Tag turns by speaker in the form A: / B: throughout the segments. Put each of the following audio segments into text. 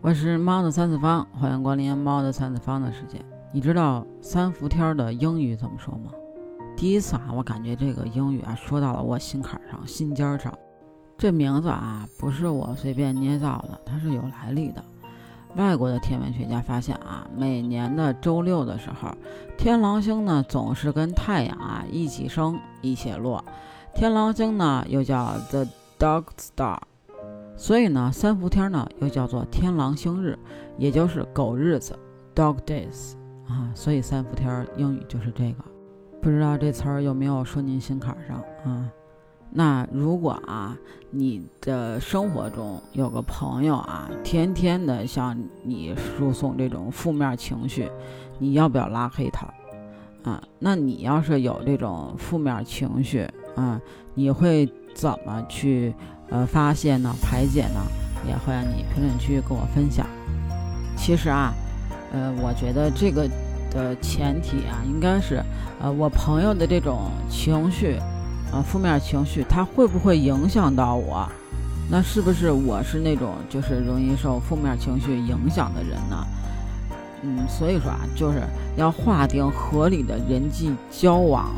A: 我是猫的三次方，欢迎光临猫的三次方的世界。你知道三伏天的英语怎么说吗？第一次啊，我感觉这个英语啊说到了我心坎上、心尖上。这名字啊不是我随便捏造的，它是有来历的。外国的天文学家发现啊，每年的周六的时候，天狼星呢总是跟太阳啊一起升一起落。天狼星呢又叫 The Dog Star。所以呢，三伏天呢又叫做天狼星日，也就是狗日子，Dog Days 啊。所以三伏天英语就是这个。不知道这词儿有没有说您心坎上啊？那如果啊，你的生活中有个朋友啊，天天的向你输送这种负面情绪，你要不要拉黑他啊？那你要是有这种负面情绪啊，你会怎么去？呃，发泄呢，排解呢，也欢迎你评论区跟我分享。其实啊，呃，我觉得这个的前提啊，应该是，呃，我朋友的这种情绪，呃，负面情绪，他会不会影响到我？那是不是我是那种就是容易受负面情绪影响的人呢？嗯，所以说啊，就是要划定合理的人际交往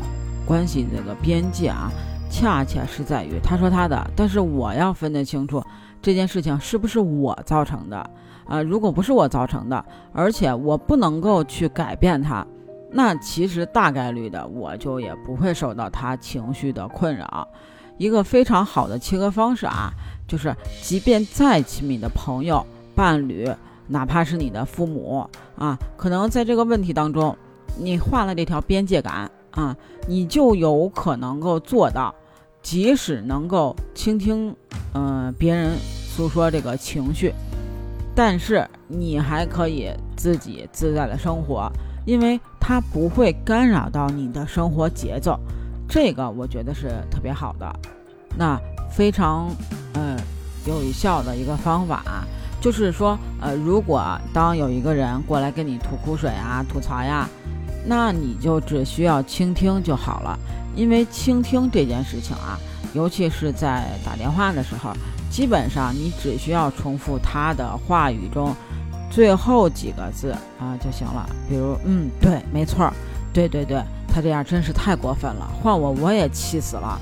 A: 关系这个边界啊。恰恰是在于他说他的，但是我要分得清楚这件事情是不是我造成的啊？如果不是我造成的，而且我不能够去改变他，那其实大概率的我就也不会受到他情绪的困扰。一个非常好的切割方式啊，就是即便再亲密的朋友、伴侣，哪怕是你的父母啊，可能在这个问题当中，你画了这条边界感啊，你就有可能够做到。即使能够倾听，嗯，别人诉说这个情绪，但是你还可以自己自在的生活，因为它不会干扰到你的生活节奏。这个我觉得是特别好的。那非常，嗯，有效的一个方法，就是说，呃，如果当有一个人过来跟你吐苦水啊、吐槽呀，那你就只需要倾听就好了。因为倾听这件事情啊，尤其是在打电话的时候，基本上你只需要重复他的话语中最后几个字啊就行了。比如，嗯，对，没错，对对对，他这样真是太过分了，换我我也气死了。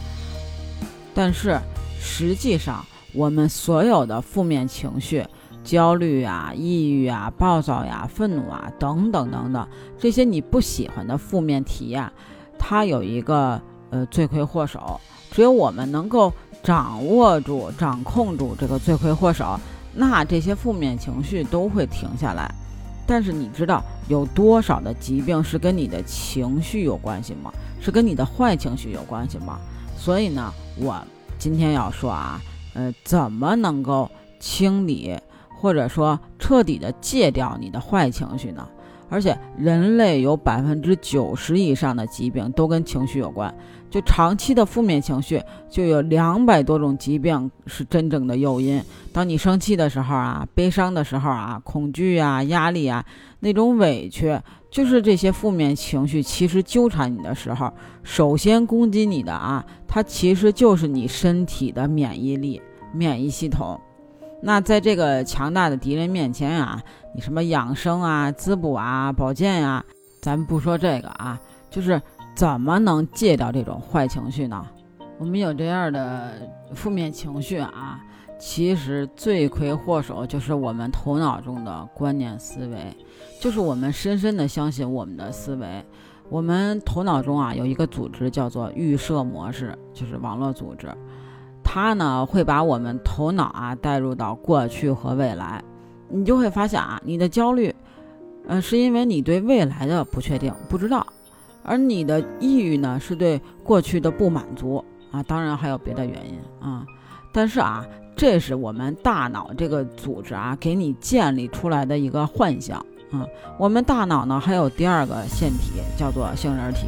A: 但是实际上，我们所有的负面情绪，焦虑啊、抑郁啊、暴躁呀、愤怒啊等等等等，这些你不喜欢的负面体验。它有一个呃罪魁祸首，只有我们能够掌握住、掌控住这个罪魁祸首，那这些负面情绪都会停下来。但是你知道有多少的疾病是跟你的情绪有关系吗？是跟你的坏情绪有关系吗？所以呢，我今天要说啊，呃，怎么能够清理或者说彻底的戒掉你的坏情绪呢？而且，人类有百分之九十以上的疾病都跟情绪有关。就长期的负面情绪，就有两百多种疾病是真正的诱因。当你生气的时候啊，悲伤的时候啊，恐惧啊，压力啊，那种委屈，就是这些负面情绪其实纠缠你的时候，首先攻击你的啊，它其实就是你身体的免疫力、免疫系统。那在这个强大的敌人面前啊，你什么养生啊、滋补啊、保健呀，咱们不说这个啊，就是怎么能戒掉这种坏情绪呢？我们有这样的负面情绪啊，其实罪魁祸首就是我们头脑中的观念思维，就是我们深深的相信我们的思维。我们头脑中啊有一个组织叫做预设模式，就是网络组织。它呢会把我们头脑啊带入到过去和未来，你就会发现啊，你的焦虑，呃，是因为你对未来的不确定、不知道，而你的抑郁呢是对过去的不满足啊，当然还有别的原因啊，但是啊，这是我们大脑这个组织啊给你建立出来的一个幻象啊。我们大脑呢还有第二个腺体叫做杏仁体。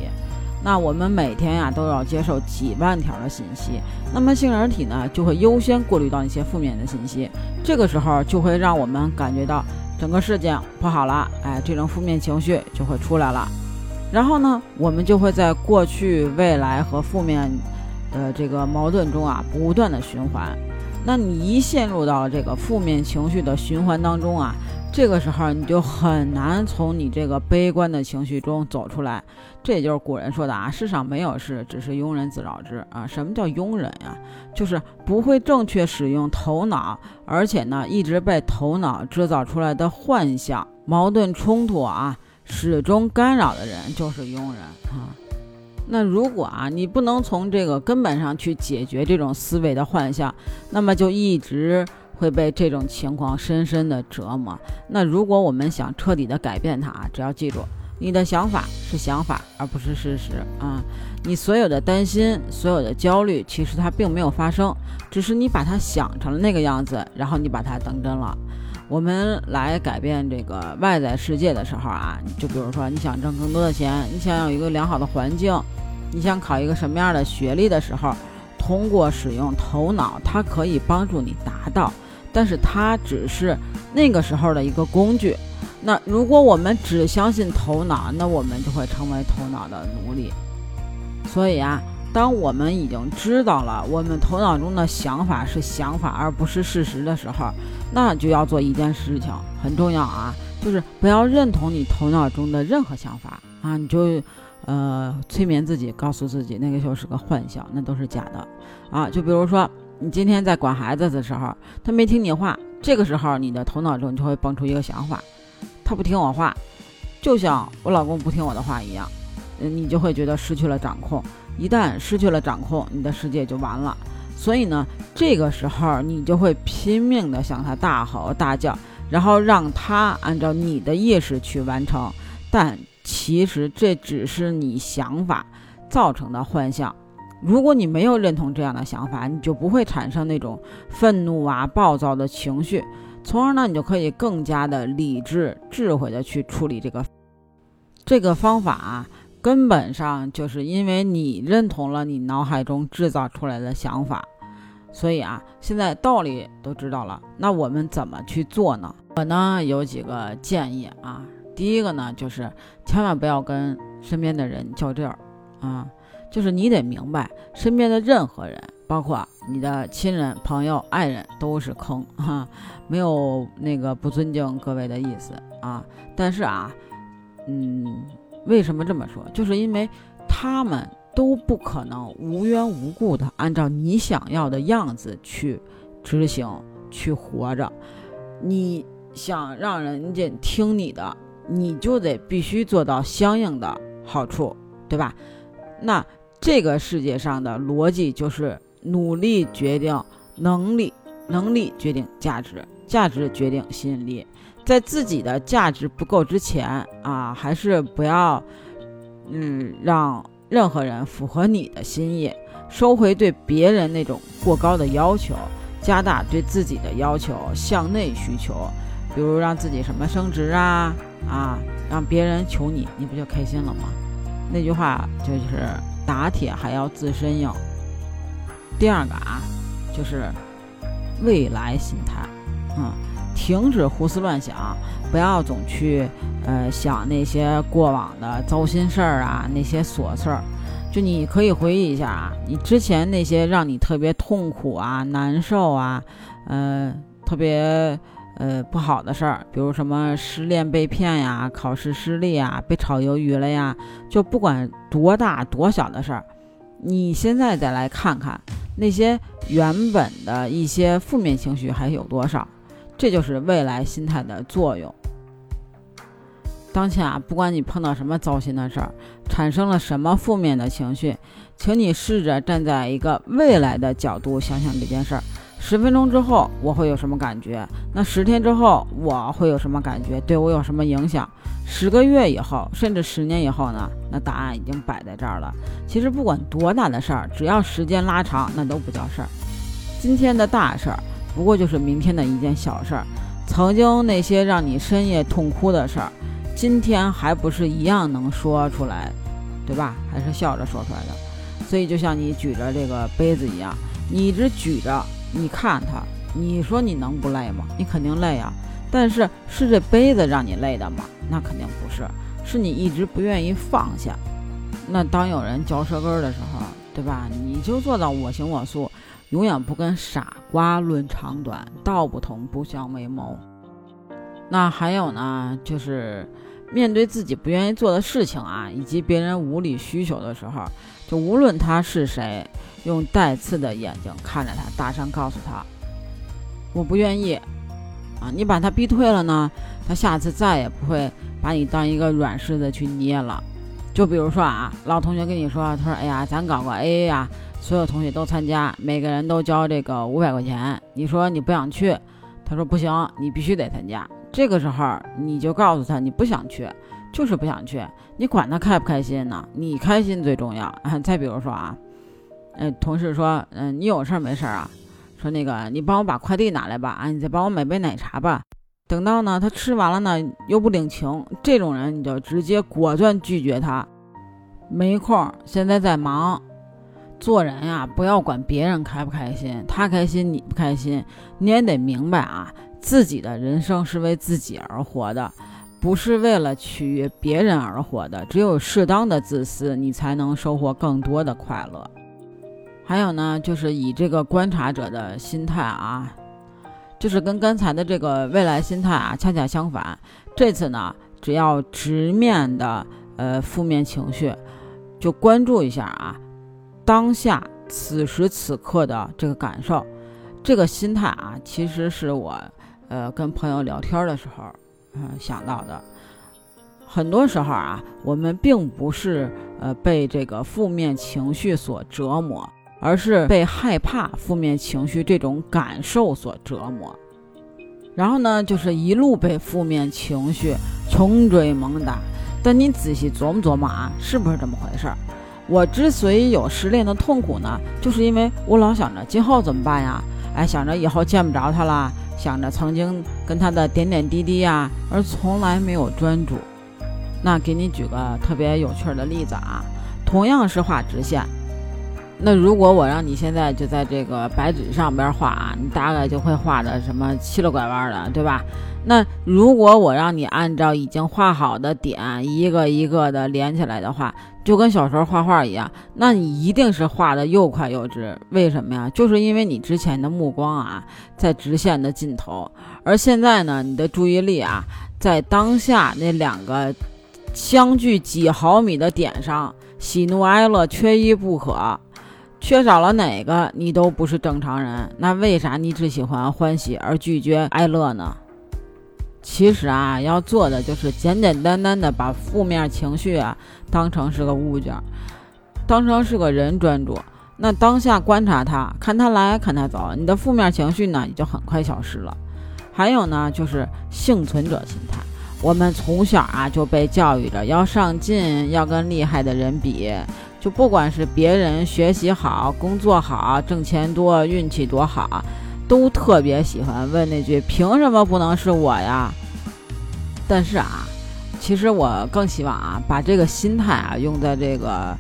A: 那我们每天呀都要接受几万条的信息，那么杏仁体呢就会优先过滤到一些负面的信息，这个时候就会让我们感觉到整个事情不好了，哎，这种负面情绪就会出来了，然后呢，我们就会在过去、未来和负面的这个矛盾中啊不断的循环，那你一陷入到这个负面情绪的循环当中啊，这个时候你就很难从你这个悲观的情绪中走出来。这也就是古人说的啊，世上没有事，只是庸人自扰之啊。什么叫庸人呀？就是不会正确使用头脑，而且呢，一直被头脑制造出来的幻象、矛盾冲突啊，始终干扰的人，就是庸人啊。那如果啊，你不能从这个根本上去解决这种思维的幻象，那么就一直会被这种情况深深的折磨。那如果我们想彻底的改变它啊，只要记住，你的想法是想法，而不是事实啊。你所有的担心、所有的焦虑，其实它并没有发生，只是你把它想成了那个样子，然后你把它当真了。我们来改变这个外在世界的时候啊，就比如说你想挣更多的钱，你想有一个良好的环境。你想考一个什么样的学历的时候，通过使用头脑，它可以帮助你达到，但是它只是那个时候的一个工具。那如果我们只相信头脑，那我们就会成为头脑的奴隶。所以啊，当我们已经知道了我们头脑中的想法是想法而不是事实的时候，那就要做一件事情，很重要啊，就是不要认同你头脑中的任何想法啊，你就。呃，催眠自己，告诉自己那个就是个幻想，那都是假的啊！就比如说，你今天在管孩子的时候，他没听你话，这个时候你的头脑中就会蹦出一个想法，他不听我话，就像我老公不听我的话一样，嗯你就会觉得失去了掌控。一旦失去了掌控，你的世界就完了。所以呢，这个时候你就会拼命的向他大吼大叫，然后让他按照你的意识去完成，但。其实这只是你想法造成的幻象。如果你没有认同这样的想法，你就不会产生那种愤怒啊、暴躁的情绪，从而呢，你就可以更加的理智、智慧的去处理这个这个方法。啊，根本上就是因为你认同了你脑海中制造出来的想法，所以啊，现在道理都知道了，那我们怎么去做呢？我呢有几个建议啊。第一个呢，就是千万不要跟身边的人较劲儿，啊，就是你得明白，身边的任何人，包括你的亲人、朋友、爱人，都是坑，哈，没有那个不尊敬各位的意思啊。但是啊，嗯，为什么这么说？就是因为他们都不可能无缘无故的按照你想要的样子去执行、去活着。你想让人家听你的。你就得必须做到相应的好处，对吧？那这个世界上的逻辑就是努力决定能力，能力决定价值，价值决定吸引力。在自己的价值不够之前啊，还是不要，嗯，让任何人符合你的心意，收回对别人那种过高的要求，加大对自己的要求，向内需求，比如让自己什么升职啊。啊，让别人求你，你不就开心了吗？那句话就是打铁还要自身硬。第二个啊，就是未来心态，嗯，停止胡思乱想，不要总去呃想那些过往的糟心事儿啊，那些琐事儿。就你可以回忆一下啊，你之前那些让你特别痛苦啊、难受啊，呃，特别。呃，不好的事儿，比如什么失恋被骗呀，考试失利呀，被炒鱿鱼了呀，就不管多大多小的事儿，你现在再来看看那些原本的一些负面情绪还有多少，这就是未来心态的作用。当前啊，不管你碰到什么糟心的事儿，产生了什么负面的情绪，请你试着站在一个未来的角度想想这件事儿。十分钟之后我会有什么感觉？那十天之后我会有什么感觉？对我有什么影响？十个月以后，甚至十年以后呢？那答案已经摆在这儿了。其实不管多大的事儿，只要时间拉长，那都不叫事儿。今天的大事儿，不过就是明天的一件小事儿。曾经那些让你深夜痛哭的事儿，今天还不是一样能说出来，对吧？还是笑着说出来的。所以就像你举着这个杯子一样，你一直举着。你看他，你说你能不累吗？你肯定累啊。但是是这杯子让你累的吗？那肯定不是，是你一直不愿意放下。那当有人嚼舌根的时候，对吧？你就做到我行我素，永远不跟傻瓜论长短，道不同不相为谋。那还有呢，就是面对自己不愿意做的事情啊，以及别人无理需求的时候，就无论他是谁，用带刺的眼睛看着他，大声告诉他：“我不愿意。”啊，你把他逼退了呢，他下次再也不会把你当一个软柿子去捏了。就比如说啊，老同学跟你说，他说：“哎呀，咱搞个 AA 呀，所有同学都参加，每个人都交这个五百块钱。”你说你不想去，他说不行，你必须得参加。这个时候，你就告诉他你不想去，就是不想去。你管他开不开心呢？你开心最重要啊！再比如说啊，呃，同事说，嗯，你有事儿没事儿啊？说那个，你帮我把快递拿来吧，啊，你再帮我买杯奶茶吧。等到呢，他吃完了呢，又不领情，这种人你就直接果断拒绝他。没空，现在在忙。做人呀，不要管别人开不开心，他开心你不开心，你也得明白啊。自己的人生是为自己而活的，不是为了取悦别人而活的。只有适当的自私，你才能收获更多的快乐。还有呢，就是以这个观察者的心态啊，就是跟刚才的这个未来心态啊恰恰相反。这次呢，只要直面的呃负面情绪，就关注一下啊当下此时此刻的这个感受，这个心态啊，其实是我。呃，跟朋友聊天的时候，嗯，想到的，很多时候啊，我们并不是呃被这个负面情绪所折磨，而是被害怕负面情绪这种感受所折磨。然后呢，就是一路被负面情绪穷追猛打。但你仔细琢磨琢磨啊，是不是这么回事儿？我之所以有失恋的痛苦呢，就是因为我老想着今后怎么办呀？哎，想着以后见不着他了。想着曾经跟他的点点滴滴呀，而从来没有专注。那给你举个特别有趣的例子啊，同样是画直线，那如果我让你现在就在这个白纸上边画啊，你大概就会画的什么七了拐弯的，对吧？那如果我让你按照已经画好的点一个一个的连起来的话，就跟小时候画画一样，那你一定是画的又快又直。为什么呀？就是因为你之前的目光啊在直线的尽头，而现在呢，你的注意力啊在当下那两个相距几毫米的点上，喜怒哀乐缺一不可，缺少了哪个你都不是正常人。那为啥你只喜欢欢喜而拒绝哀乐呢？其实啊，要做的就是简简单单的把负面情绪啊当成是个物件，当成是个人专注。那当下观察他，看他来看他走，你的负面情绪呢也就很快消失了。还有呢，就是幸存者心态。我们从小啊就被教育着要上进，要跟厉害的人比。就不管是别人学习好、工作好、挣钱多、运气多好。都特别喜欢问那句“凭什么不能是我呀？”但是啊，其实我更希望啊，把这个心态啊用在这个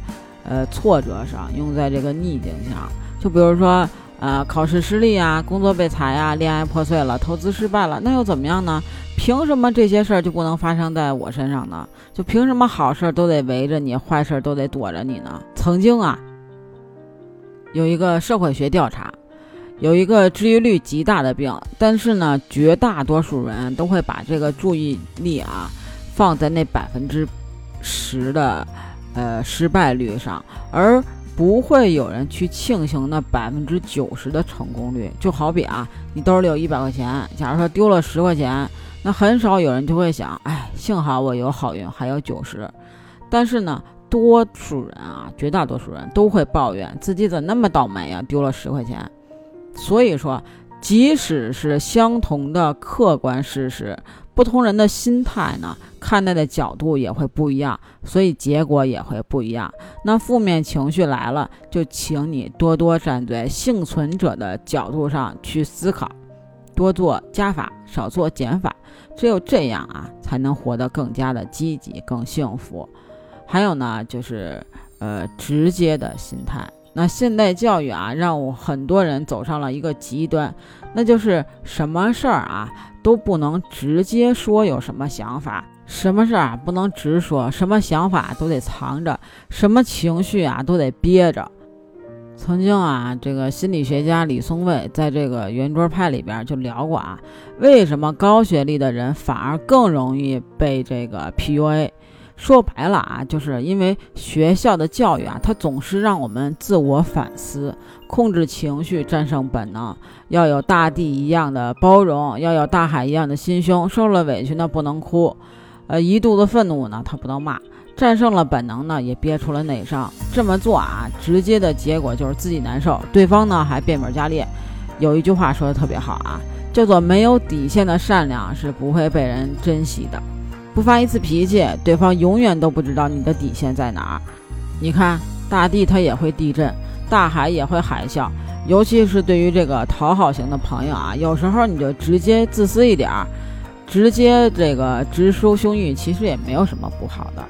A: 呃挫折上，用在这个逆境上。就比如说，呃，考试失利啊，工作被裁啊，恋爱破碎了，投资失败了，那又怎么样呢？凭什么这些事儿就不能发生在我身上呢？就凭什么好事都得围着你，坏事都得躲着你呢？曾经啊，有一个社会学调查。有一个治愈率极大的病，但是呢，绝大多数人都会把这个注意力啊放在那百分之十的呃失败率上，而不会有人去庆幸那百分之九十的成功率。就好比啊，你兜里有一百块钱，假如说丢了十块钱，那很少有人就会想，哎，幸好我有好运，还有九十。但是呢，多数人啊，绝大多数人都会抱怨自己怎么那么倒霉呀，丢了十块钱。所以说，即使是相同的客观事实，不同人的心态呢，看待的角度也会不一样，所以结果也会不一样。那负面情绪来了，就请你多多站在幸存者的角度上去思考，多做加法，少做减法，只有这样啊，才能活得更加的积极、更幸福。还有呢，就是呃，直接的心态。那现代教育啊，让我很多人走上了一个极端，那就是什么事儿啊都不能直接说有什么想法，什么事儿啊不能直说，什么想法都得藏着，什么情绪啊都得憋着。曾经啊，这个心理学家李松蔚在这个圆桌派里边就聊过啊，为什么高学历的人反而更容易被这个 PUA？说白了啊，就是因为学校的教育啊，它总是让我们自我反思、控制情绪、战胜本能，要有大地一样的包容，要有大海一样的心胸。受了委屈呢，不能哭，呃，一肚子愤怒呢，他不能骂。战胜了本能呢，也憋出了内伤。这么做啊，直接的结果就是自己难受，对方呢还变本加厉。有一句话说的特别好啊，叫做“没有底线的善良是不会被人珍惜的”。不发一次脾气，对方永远都不知道你的底线在哪儿。你看，大地它也会地震，大海也会海啸。尤其是对于这个讨好型的朋友啊，有时候你就直接自私一点儿，直接这个直抒胸臆，其实也没有什么不好的。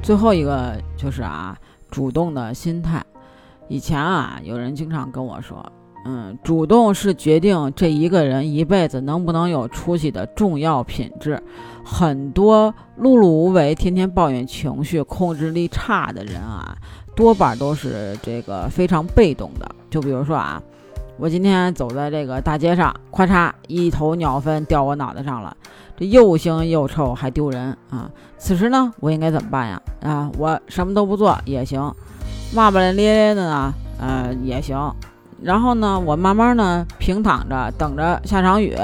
A: 最后一个就是啊，主动的心态。以前啊，有人经常跟我说，嗯，主动是决定这一个人一辈子能不能有出息的重要品质。很多碌碌无为、天天抱怨情绪、控制力差的人啊，多半都是这个非常被动的。就比如说啊，我今天走在这个大街上，咔嚓，一头鸟粪掉我脑袋上了。这又腥又臭，还丢人啊！此时呢，我应该怎么办呀？啊，我什么都不做也行，骂骂咧咧的呢，呃，也行。然后呢，我慢慢呢平躺着等着下场雨，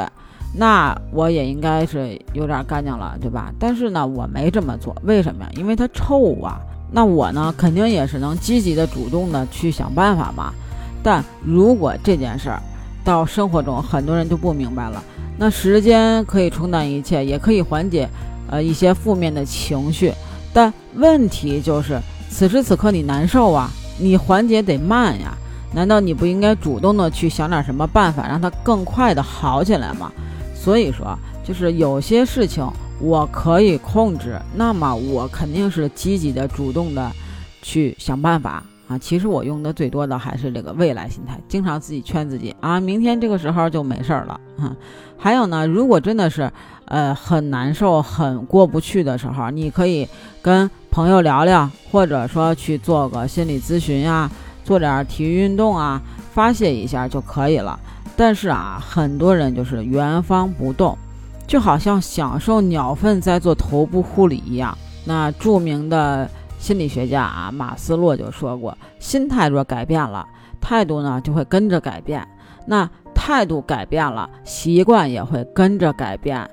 A: 那我也应该是有点干净了，对吧？但是呢，我没这么做，为什么呀？因为它臭啊。那我呢，肯定也是能积极的、主动的去想办法嘛。但如果这件事儿到生活中，很多人就不明白了。那时间可以冲淡一切，也可以缓解，呃一些负面的情绪，但问题就是此时此刻你难受啊，你缓解得慢呀，难道你不应该主动的去想点什么办法，让它更快的好起来吗？所以说，就是有些事情我可以控制，那么我肯定是积极的、主动的去想办法。啊，其实我用的最多的还是这个未来心态，经常自己劝自己啊，明天这个时候就没事儿了。哈，还有呢，如果真的是呃很难受、很过不去的时候，你可以跟朋友聊聊，或者说去做个心理咨询呀，做点体育运动啊，发泄一下就可以了。但是啊，很多人就是原方不动，就好像享受鸟粪在做头部护理一样。那著名的。心理学家啊，马斯洛就说过，心态若改变了，态度呢就会跟着改变。那态度改变了，习惯也会跟着改变。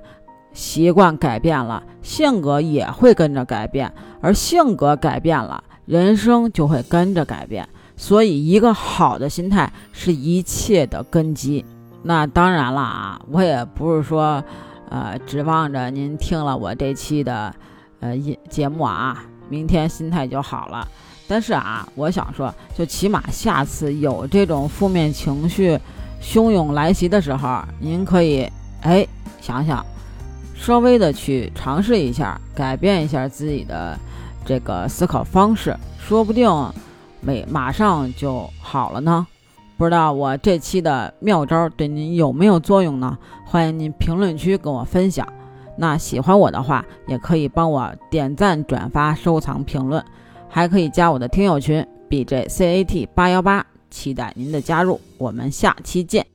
A: 习惯改变了，性格也会跟着改变。而性格改变了，人生就会跟着改变。所以，一个好的心态是一切的根基。那当然了啊，我也不是说，呃，指望着您听了我这期的，呃，节目啊。明天心态就好了，但是啊，我想说，就起码下次有这种负面情绪汹涌来袭的时候，您可以哎想想，稍微的去尝试一下，改变一下自己的这个思考方式，说不定没马上就好了呢。不知道我这期的妙招对您有没有作用呢？欢迎您评论区跟我分享。那喜欢我的话，也可以帮我点赞、转发、收藏、评论，还可以加我的听友群 B J C A T 八幺八，期待您的加入。我们下期见。